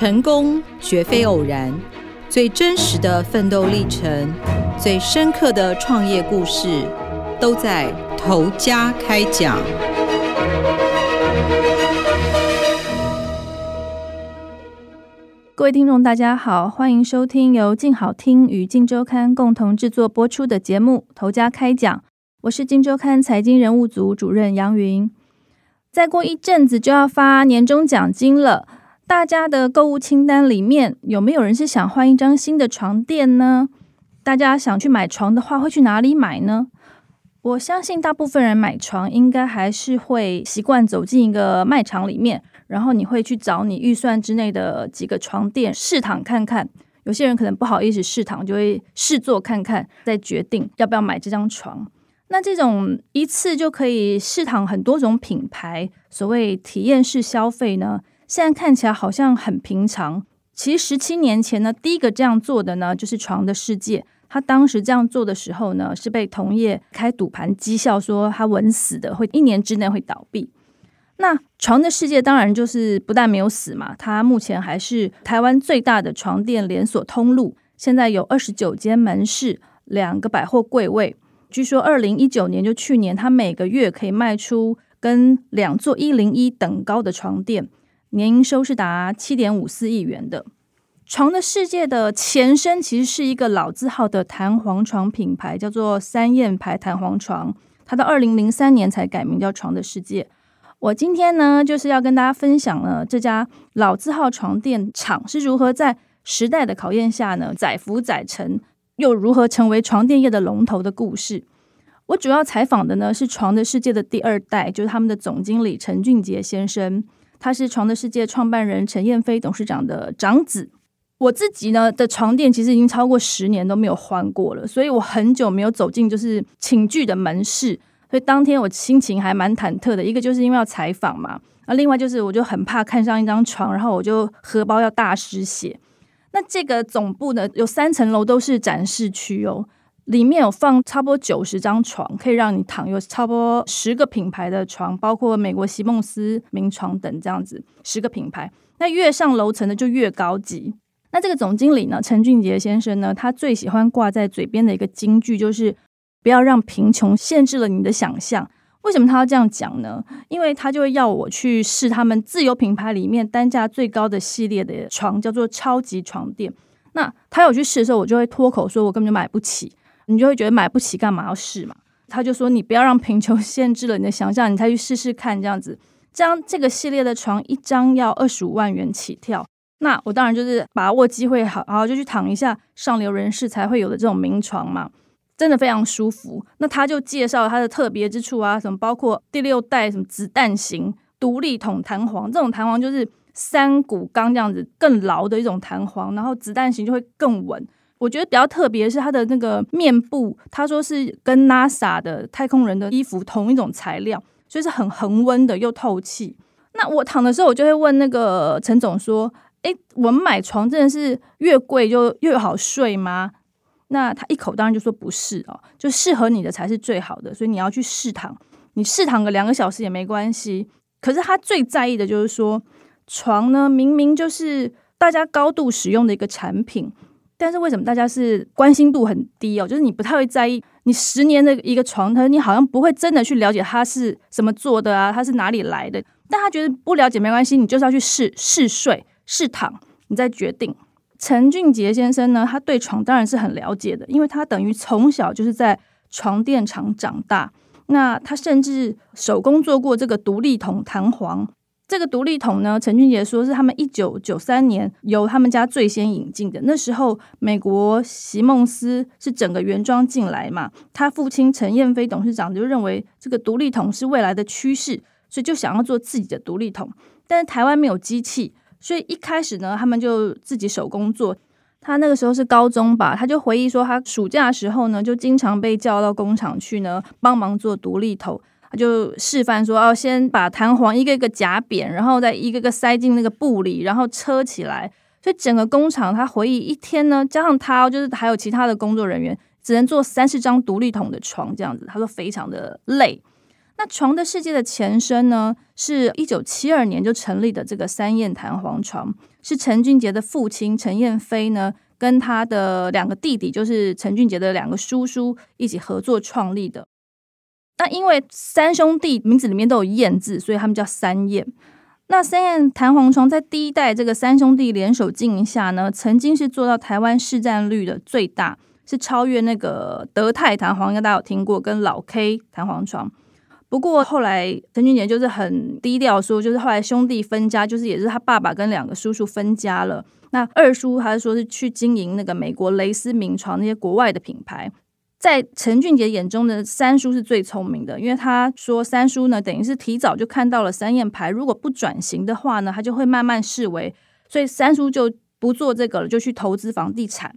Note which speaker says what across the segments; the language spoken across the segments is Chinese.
Speaker 1: 成功绝非偶然，最真实的奋斗历程，最深刻的创业故事，都在头家开讲。
Speaker 2: 各位听众，大家好，欢迎收听由静好听与静周刊共同制作播出的节目《头家开讲》，我是静周刊财经人物组主任杨云。再过一阵子就要发年终奖金了，大家的购物清单里面有没有人是想换一张新的床垫呢？大家想去买床的话，会去哪里买呢？我相信大部分人买床应该还是会习惯走进一个卖场里面，然后你会去找你预算之内的几个床垫试躺看看。有些人可能不好意思试躺，就会试坐看看，再决定要不要买这张床。那这种一次就可以试躺很多种品牌，所谓体验式消费呢，现在看起来好像很平常。其实十七年前呢，第一个这样做的呢，就是床的世界。他当时这样做的时候呢，是被同业开赌盘讥笑说他稳死的，会一年之内会倒闭。那床的世界当然就是不但没有死嘛，它目前还是台湾最大的床垫连锁通路，现在有二十九间门市，两个百货柜位。据说，二零一九年就去年，他每个月可以卖出跟两座一零一等高的床垫，年营收是达七点五四亿元的。床的世界的前身其实是一个老字号的弹簧床品牌，叫做三燕牌弹簧床。它到二零零三年才改名叫床的世界。我今天呢，就是要跟大家分享了这家老字号床垫厂是如何在时代的考验下呢，载浮载沉。又如何成为床垫业的龙头的故事？我主要采访的呢是床的世界的第二代，就是他们的总经理陈俊杰先生，他是床的世界创办人陈燕飞董事长的长子。我自己呢的床垫其实已经超过十年都没有换过了，所以我很久没有走进就是寝具的门市，所以当天我心情还蛮忐忑的。一个就是因为要采访嘛，那另外就是我就很怕看上一张床，然后我就荷包要大失血。那这个总部呢，有三层楼都是展示区哦，里面有放差不多九十张床，可以让你躺，有差不多十个品牌的床，包括美国席梦思名床等这样子十个品牌。那越上楼层的就越高级。那这个总经理呢，陈俊杰先生呢，他最喜欢挂在嘴边的一个金句就是：不要让贫穷限制了你的想象。为什么他要这样讲呢？因为他就会要我去试他们自有品牌里面单价最高的系列的床，叫做超级床垫。那他有去试的时候，我就会脱口说：“我根本就买不起。”你就会觉得买不起，干嘛要试嘛？他就说：“你不要让贫穷 限制了你的想象，你再去试试看。”这样子，这样这个系列的床一张要二十五万元起跳。那我当然就是把握机会，好好就去躺一下上流人士才会有的这种名床嘛。真的非常舒服。那他就介绍它的特别之处啊，什么包括第六代什么子弹型独立筒弹簧，这种弹簧就是三股钢这样子更牢的一种弹簧，然后子弹型就会更稳。我觉得比较特别是它的那个面部，他说是跟 NASA 的太空人的衣服同一种材料，所以是很恒温的又透气。那我躺的时候，我就会问那个陈总说：“哎，我们买床真的是越贵就越好睡吗？”那他一口当然就说不是哦，就适合你的才是最好的，所以你要去试躺，你试躺个两个小时也没关系。可是他最在意的就是说，床呢明明就是大家高度使用的一个产品，但是为什么大家是关心度很低哦？就是你不太会在意，你十年的一个床它你好像不会真的去了解它是什么做的啊，它是哪里来的？但他觉得不了解没关系，你就是要去试试睡试躺，你再决定。陈俊杰先生呢，他对床当然是很了解的，因为他等于从小就是在床垫厂长大。那他甚至手工做过这个独立筒弹簧。这个独立桶呢，陈俊杰说是他们一九九三年由他们家最先引进的。那时候美国席梦思是整个原装进来嘛，他父亲陈燕飞董事长就认为这个独立桶是未来的趋势，所以就想要做自己的独立桶。但是台湾没有机器。所以一开始呢，他们就自己手工做。他那个时候是高中吧，他就回忆说，他暑假的时候呢，就经常被叫到工厂去呢，帮忙做独立桶。他就示范说，要先把弹簧一个一个夹扁，然后再一个个塞进那个布里，然后车起来。所以整个工厂，他回忆一天呢，加上他就是还有其他的工作人员，只能做三十张独立筒的床这样子。他说非常的累。那床的世界的前身呢，是一九七二年就成立的这个三燕弹簧床，是陈俊杰的父亲陈燕飞呢，跟他的两个弟弟，就是陈俊杰的两个叔叔一起合作创立的。那因为三兄弟名字里面都有燕字，所以他们叫三燕。那三燕弹簧床在第一代这个三兄弟联手经营下呢，曾经是做到台湾市占率的最大，是超越那个德泰弹簧，应该大家有听过，跟老 K 弹簧床。不过后来陈俊杰就是很低调说，就是后来兄弟分家，就是也是他爸爸跟两个叔叔分家了。那二叔还是说是去经营那个美国蕾丝名床那些国外的品牌。在陈俊杰眼中的三叔是最聪明的，因为他说三叔呢等于是提早就看到了三燕牌，如果不转型的话呢，他就会慢慢式微，所以三叔就不做这个了，就去投资房地产，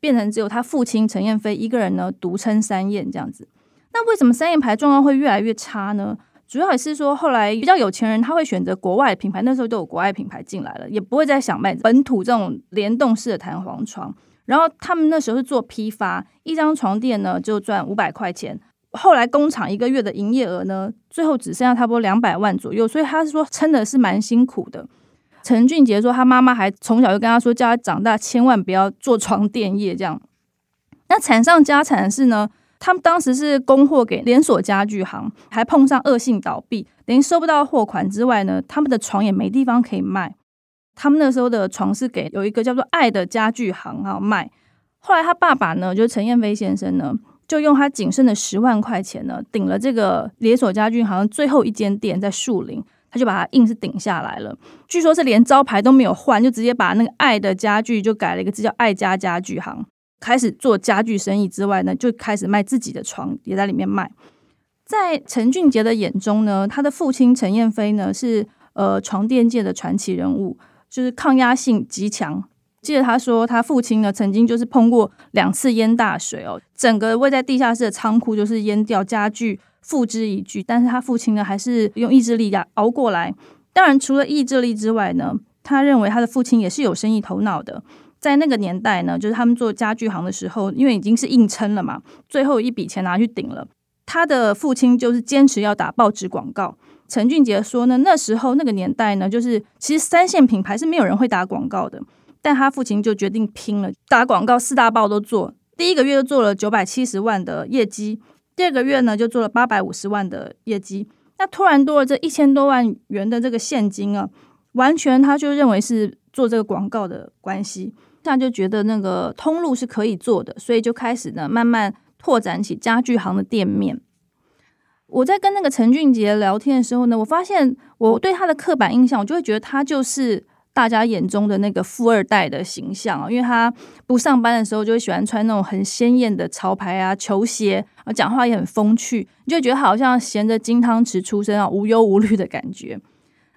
Speaker 2: 变成只有他父亲陈燕飞一个人呢独撑三燕这样子。那为什么三叶牌状况会越来越差呢？主要也是说，后来比较有钱人他会选择国外品牌，那时候都有国外品牌进来了，也不会再想卖本土这种联动式的弹簧床。然后他们那时候是做批发，一张床垫呢就赚五百块钱。后来工厂一个月的营业额呢，最后只剩下差不多两百万左右，所以他是说撑的是蛮辛苦的。陈俊杰说，他妈妈还从小就跟他说，叫他长大千万不要做床垫业这样。那惨上加惨的是呢。他们当时是供货给连锁家具行，还碰上恶性倒闭，等于收不到货款之外呢，他们的床也没地方可以卖。他们那时候的床是给有一个叫做“爱的家具行”啊卖。后来他爸爸呢，就是陈彦飞先生呢，就用他仅剩的十万块钱呢，顶了这个连锁家具行最后一间店在树林，他就把它硬是顶下来了。据说是连招牌都没有换，就直接把那个“爱的家具”就改了一个字叫“爱家家具行”。开始做家具生意之外呢，就开始卖自己的床，也在里面卖。在陈俊杰的眼中呢，他的父亲陈燕飞呢是呃床垫界的传奇人物，就是抗压性极强。记得他说，他父亲呢曾经就是碰过两次淹大水哦，整个位在地下室的仓库就是淹掉，家具付之一炬。但是他父亲呢还是用意志力呀熬过来。当然，除了意志力之外呢，他认为他的父亲也是有生意头脑的。在那个年代呢，就是他们做家具行的时候，因为已经是硬撑了嘛，最后一笔钱拿去顶了。他的父亲就是坚持要打报纸广告。陈俊杰说呢，那时候那个年代呢，就是其实三线品牌是没有人会打广告的，但他父亲就决定拼了，打广告四大报都做。第一个月就做了九百七十万的业绩，第二个月呢就做了八百五十万的业绩。那突然多了这一千多万元的这个现金啊，完全他就认为是做这个广告的关系。这样就觉得那个通路是可以做的，所以就开始呢慢慢拓展起家具行的店面。我在跟那个陈俊杰聊天的时候呢，我发现我对他的刻板印象，我就会觉得他就是大家眼中的那个富二代的形象啊，因为他不上班的时候就会喜欢穿那种很鲜艳的潮牌啊球鞋，啊讲话也很风趣，你就觉得好像衔着金汤匙出生啊，无忧无虑的感觉。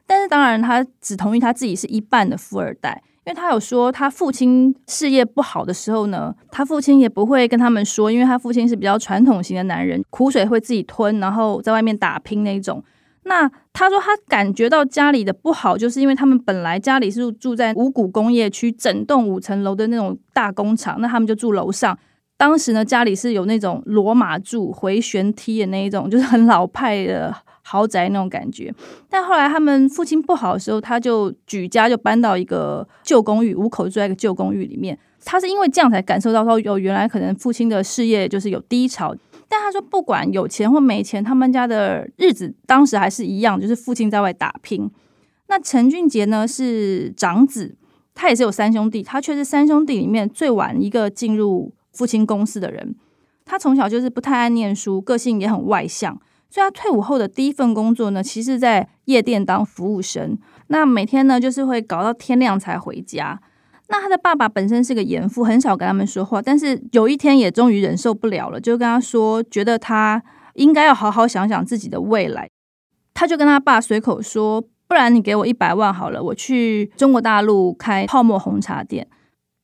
Speaker 2: 但是当然，他只同意他自己是一半的富二代。因为他有说，他父亲事业不好的时候呢，他父亲也不会跟他们说，因为他父亲是比较传统型的男人，苦水会自己吞，然后在外面打拼那种。那他说他感觉到家里的不好，就是因为他们本来家里是住在五股工业区，整栋五层楼的那种大工厂，那他们就住楼上。当时呢，家里是有那种罗马柱回旋梯的那一种，就是很老派的。豪宅那种感觉，但后来他们父亲不好的时候，他就举家就搬到一个旧公寓，五口住在一个旧公寓里面。他是因为这样才感受到说，有原来可能父亲的事业就是有低潮。但他说，不管有钱或没钱，他们家的日子当时还是一样，就是父亲在外打拼。那陈俊杰呢是长子，他也是有三兄弟，他却是三兄弟里面最晚一个进入父亲公司的人。他从小就是不太爱念书，个性也很外向。所以他退伍后的第一份工作呢，其实在夜店当服务生。那每天呢，就是会搞到天亮才回家。那他的爸爸本身是个严父，很少跟他们说话。但是有一天也终于忍受不了了，就跟他说，觉得他应该要好好想想自己的未来。他就跟他爸随口说：“不然你给我一百万好了，我去中国大陆开泡沫红茶店。”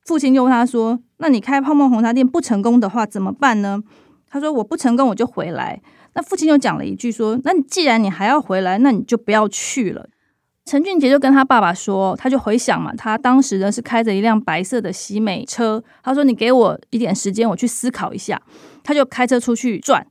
Speaker 2: 父亲就问他说：“那你开泡沫红茶店不成功的话怎么办呢？”他说：“我不成功我就回来。”那父亲就讲了一句说：“那你既然你还要回来，那你就不要去了。”陈俊杰就跟他爸爸说，他就回想嘛，他当时呢是开着一辆白色的喜美车。他说：“你给我一点时间，我去思考一下。”他就开车出去转，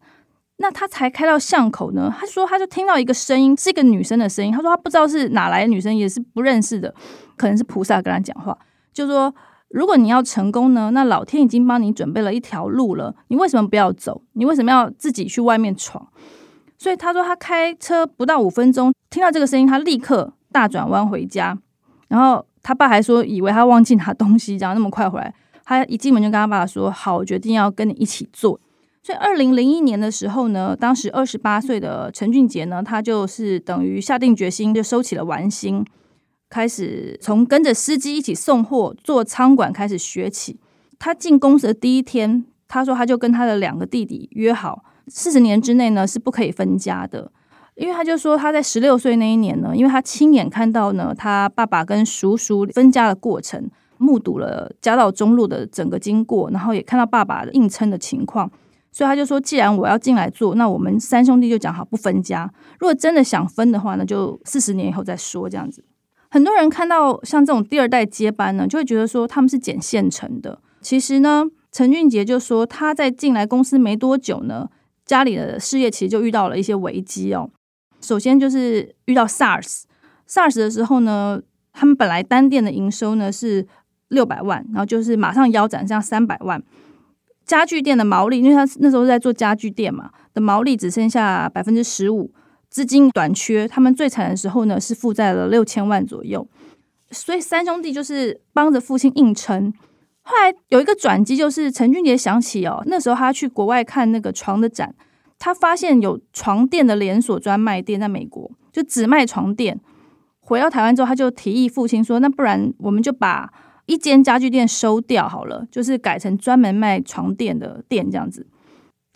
Speaker 2: 那他才开到巷口呢，他说他就听到一个声音，是一个女生的声音。他说他不知道是哪来的女生，也是不认识的，可能是菩萨跟他讲话，就说如果你要成功呢，那老天已经帮你准备了一条路了，你为什么不要走？你为什么要自己去外面闯？所以他说他开车不到五分钟，听到这个声音，他立刻大转弯回家。然后他爸还说以为他忘记拿东西，这样那么快回来。他一进门就跟他爸爸说：“好，我决定要跟你一起做。”所以，二零零一年的时候呢，当时二十八岁的陈俊杰呢，他就是等于下定决心，就收起了玩心，开始从跟着司机一起送货、做仓管开始学起。他进公司的第一天，他说他就跟他的两个弟弟约好，四十年之内呢是不可以分家的，因为他就说他在十六岁那一年呢，因为他亲眼看到呢他爸爸跟叔叔分家的过程，目睹了家道中落的整个经过，然后也看到爸爸硬撑的情况。所以他就说，既然我要进来做，那我们三兄弟就讲好不分家。如果真的想分的话呢，就四十年以后再说。这样子，很多人看到像这种第二代接班呢，就会觉得说他们是捡现成的。其实呢，陈俊杰就说他在进来公司没多久呢，家里的事业其实就遇到了一些危机哦。首先就是遇到 SARS，SARS 的时候呢，他们本来单店的营收呢是六百万，然后就是马上腰斩，像三百万。家具店的毛利，因为他那时候在做家具店嘛，的毛利只剩下百分之十五，资金短缺，他们最惨的时候呢是负债了六千万左右，所以三兄弟就是帮着父亲硬撑。后来有一个转机，就是陈俊杰想起哦，那时候他去国外看那个床的展，他发现有床垫的连锁专卖店在美国，就只卖床垫。回到台湾之后，他就提议父亲说：“那不然我们就把。”一间家具店收掉好了，就是改成专门卖床垫的店这样子。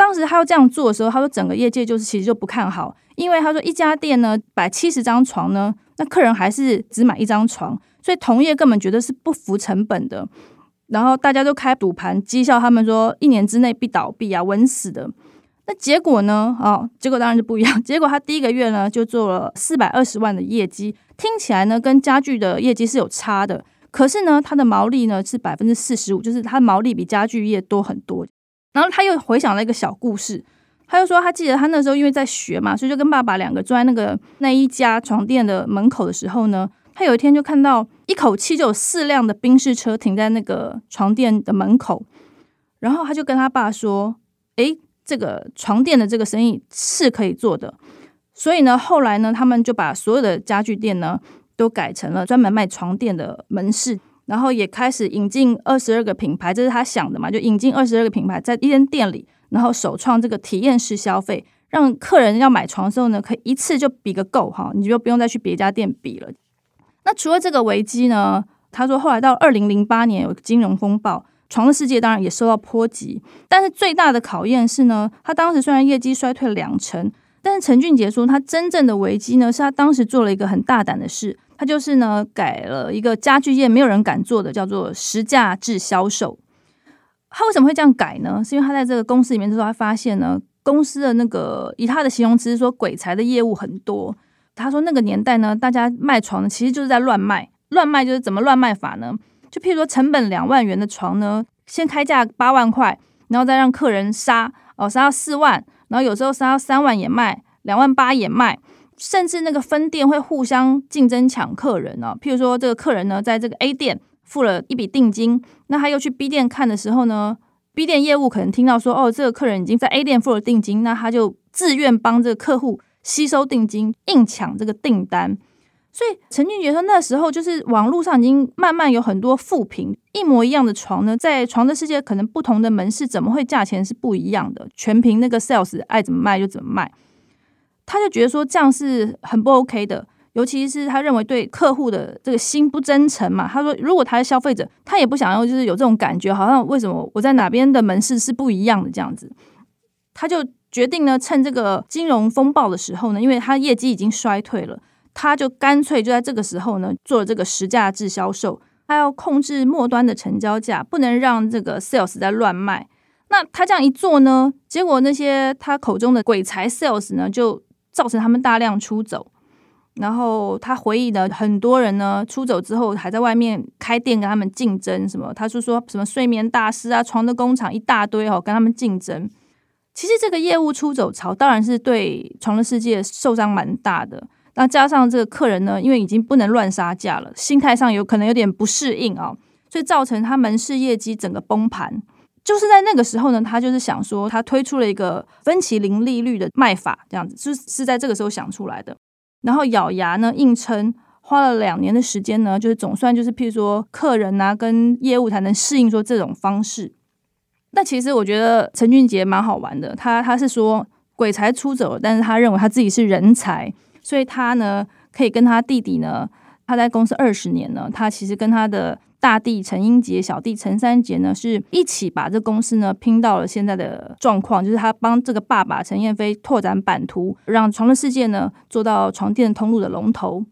Speaker 2: 当时他要这样做的时候，他说整个业界就是其实就不看好，因为他说一家店呢摆七十张床呢，那客人还是只买一张床，所以同业根本觉得是不符成本的。然后大家都开赌盘讥笑他们说一年之内必倒闭啊，稳死的。那结果呢？哦，结果当然就不一样。结果他第一个月呢就做了四百二十万的业绩，听起来呢跟家具的业绩是有差的。可是呢，它的毛利呢是百分之四十五，就是它毛利比家具业多很多。然后他又回想了一个小故事，他又说他记得他那时候因为在学嘛，所以就跟爸爸两个坐在那个那一家床垫的门口的时候呢，他有一天就看到一口气就有四辆的宾士车停在那个床垫的门口，然后他就跟他爸说：“诶，这个床垫的这个生意是可以做的。”所以呢，后来呢，他们就把所有的家具店呢。都改成了专门卖床垫的门市，然后也开始引进二十二个品牌，这是他想的嘛？就引进二十二个品牌在一间店里，然后首创这个体验式消费，让客人要买床的时候呢，可以一次就比个够哈，你就不用再去别家店比了。那除了这个危机呢？他说后来到二零零八年有金融风暴，床的世界当然也受到波及，但是最大的考验是呢，他当时虽然业绩衰退两成，但是陈俊杰说他真正的危机呢，是他当时做了一个很大胆的事。他就是呢，改了一个家具业没有人敢做的，叫做实价制销售。他为什么会这样改呢？是因为他在这个公司里面的时候，他发现呢，公司的那个以他的形容词说，鬼才的业务很多。他说那个年代呢，大家卖床，其实就是在乱卖。乱卖就是怎么乱卖法呢？就譬如说，成本两万元的床呢，先开价八万块，然后再让客人杀哦，杀到四万，然后有时候杀到三万也卖，两万八也卖。甚至那个分店会互相竞争抢客人呢。譬如说，这个客人呢，在这个 A 店付了一笔定金，那他又去 B 店看的时候呢，B 店业务可能听到说，哦，这个客人已经在 A 店付了定金，那他就自愿帮这个客户吸收定金，硬抢这个订单。所以陈俊杰说，那时候就是网络上已经慢慢有很多副评，一模一样的床呢，在床的世界可能不同的门市怎么会价钱是不一样的？全凭那个 sales 爱怎么卖就怎么卖。他就觉得说这样是很不 OK 的，尤其是他认为对客户的这个心不真诚嘛。他说，如果他是消费者，他也不想要，就是有这种感觉，好像为什么我在哪边的门市是不一样的这样子。他就决定呢，趁这个金融风暴的时候呢，因为他业绩已经衰退了，他就干脆就在这个时候呢，做了这个实价制销售，他要控制末端的成交价，不能让这个 sales 在乱卖。那他这样一做呢，结果那些他口中的鬼才 sales 呢，就造成他们大量出走，然后他回忆的很多人呢，出走之后还在外面开店跟他们竞争，什么他是说什么睡眠大师啊、床的工厂一大堆哦，跟他们竞争。其实这个业务出走潮，当然是对床的世界受伤蛮大的。那加上这个客人呢，因为已经不能乱杀价了，心态上有可能有点不适应啊，所以造成他门市业绩整个崩盘。就是在那个时候呢，他就是想说，他推出了一个分期零利率的卖法，这样子就是是在这个时候想出来的。然后咬牙呢硬撑，花了两年的时间呢，就是总算就是譬如说客人呐跟业务才能适应说这种方式。那其实我觉得陈俊杰蛮好玩的，他他是说鬼才出走，但是他认为他自己是人才，所以他呢可以跟他弟弟呢，他在公司二十年呢，他其实跟他的大弟陈英杰、小弟陈三杰呢是一起把这公司呢拼到了现在的状况，就是他帮这个爸爸陈燕飞拓展版图，让床的世界呢做到床垫通路的龙头。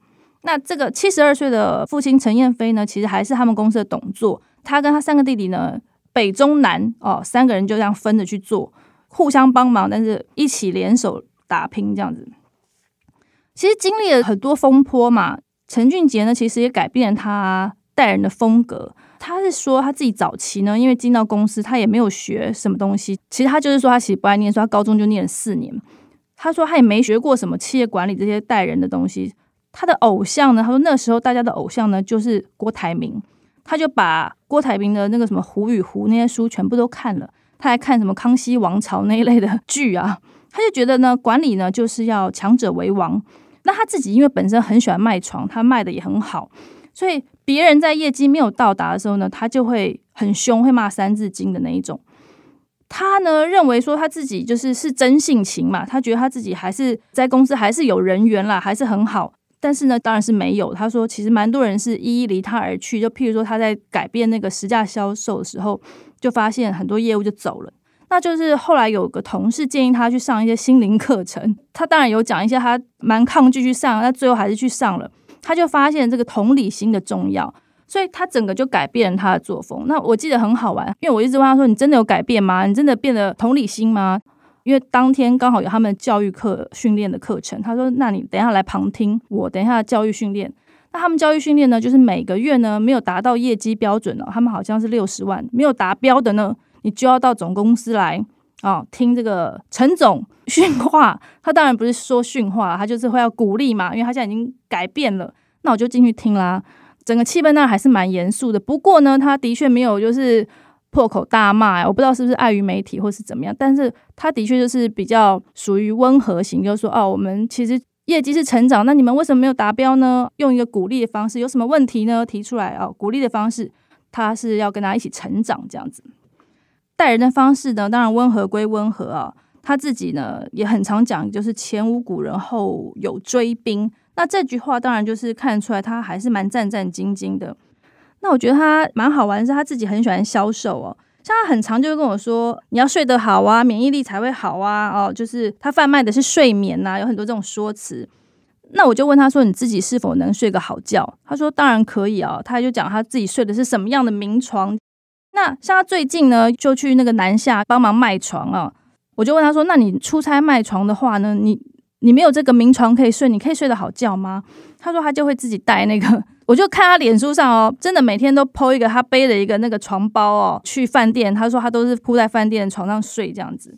Speaker 2: 那这个七十二岁的父亲陈燕飞呢，其实还是他们公司的董座，他跟他三个弟弟呢。北中南哦，三个人就这样分着去做，互相帮忙，但是一起联手打拼这样子。其实经历了很多风波嘛，陈俊杰呢，其实也改变了他待人的风格。他是说他自己早期呢，因为进到公司，他也没有学什么东西。其实他就是说他其实不爱念，书他高中就念了四年。他说他也没学过什么企业管理这些带人的东西。他的偶像呢，他说那时候大家的偶像呢，就是郭台铭。他就把郭台铭的那个什么《胡与胡》那些书全部都看了，他还看什么《康熙王朝》那一类的剧啊，他就觉得呢，管理呢就是要强者为王。那他自己因为本身很喜欢卖床，他卖的也很好，所以别人在业绩没有到达的时候呢，他就会很凶，会骂三字经的那一种。他呢认为说他自己就是是真性情嘛，他觉得他自己还是在公司还是有人缘啦，还是很好。但是呢，当然是没有。他说，其实蛮多人是一一离他而去。就譬如说，他在改变那个实价销售的时候，就发现很多业务就走了。那就是后来有个同事建议他去上一些心灵课程，他当然有讲一些，他蛮抗拒去上，那最后还是去上了。他就发现这个同理心的重要，所以他整个就改变了他的作风。那我记得很好玩，因为我一直问他说：“你真的有改变吗？你真的变得同理心吗？”因为当天刚好有他们教育课训练的课程，他说：“那你等一下来旁听，我等一下教育训练。那他们教育训练呢，就是每个月呢没有达到业绩标准了，他们好像是六十万没有达标的呢，你就要到总公司来哦听这个陈总训话。他当然不是说训话，他就是会要鼓励嘛，因为他现在已经改变了。那我就进去听啦，整个气氛那还是蛮严肃的。不过呢，他的确没有就是。”破口大骂，我不知道是不是碍于媒体或是怎么样，但是他的确就是比较属于温和型，就是说，哦，我们其实业绩是成长，那你们为什么没有达标呢？用一个鼓励的方式，有什么问题呢？提出来哦，鼓励的方式，他是要跟他一起成长这样子。待人的方式呢，当然温和归温和啊，他自己呢也很常讲，就是前无古人后有追兵。那这句话当然就是看出来他还是蛮战战兢兢的。那我觉得他蛮好玩，是他自己很喜欢销售哦。像他很常就会跟我说，你要睡得好啊，免疫力才会好啊。哦，就是他贩卖的是睡眠呐，有很多这种说辞。那我就问他说，你自己是否能睡个好觉？他说当然可以啊。他就讲他自己睡的是什么样的名床。那像他最近呢，就去那个南下帮忙卖床啊。我就问他说，那你出差卖床的话呢，你你没有这个名床可以睡，你可以睡得好觉吗？他说他就会自己带那个。我就看他脸书上哦，真的每天都 po 一个他背的一个那个床包哦，去饭店。他说他都是铺在饭店床上睡这样子。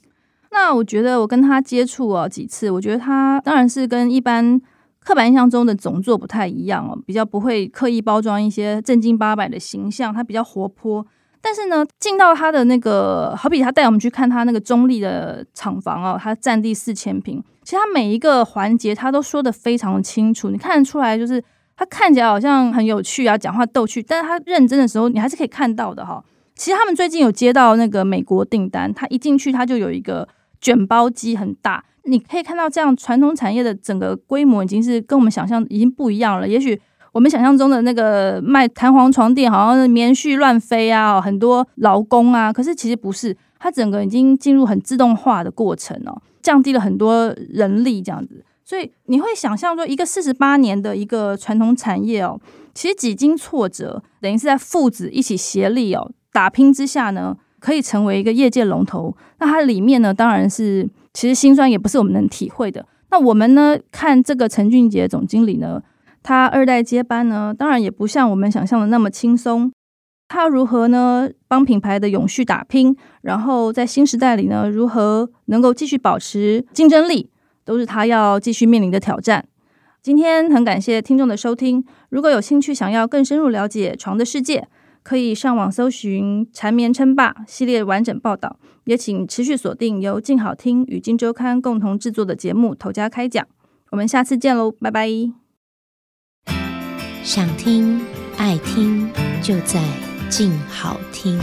Speaker 2: 那我觉得我跟他接触哦几次，我觉得他当然是跟一般刻板印象中的总座不太一样哦，比较不会刻意包装一些正经八百的形象，他比较活泼。但是呢，进到他的那个，好比他带我们去看他那个中立的厂房哦，他占地四千平，其实他每一个环节他都说的非常清楚，你看得出来就是。他看起来好像很有趣啊，讲话逗趣，但是他认真的时候，你还是可以看到的哈。其实他们最近有接到那个美国订单，他一进去他就有一个卷包机很大，你可以看到这样传统产业的整个规模已经是跟我们想象已经不一样了。也许我们想象中的那个卖弹簧床垫，好像是棉絮乱飞啊，很多劳工啊，可是其实不是，它整个已经进入很自动化的过程哦，降低了很多人力这样子。所以你会想象说，一个四十八年的一个传统产业哦，其实几经挫折，等于是在父子一起协力哦，打拼之下呢，可以成为一个业界龙头。那它里面呢，当然是其实心酸也不是我们能体会的。那我们呢，看这个陈俊杰总经理呢，他二代接班呢，当然也不像我们想象的那么轻松。他如何呢帮品牌的永续打拼，然后在新时代里呢如何能够继续保持竞争力，都是他要继续面临的挑战。今天很感谢听众的收听，如果有兴趣想要更深入了解床的世界，可以上网搜寻《缠绵称霸》系列完整报道，也请持续锁定由静好听与金周刊共同制作的节目《头家开讲》，我们下次见喽，拜拜。
Speaker 3: 想听爱听就在。静好听。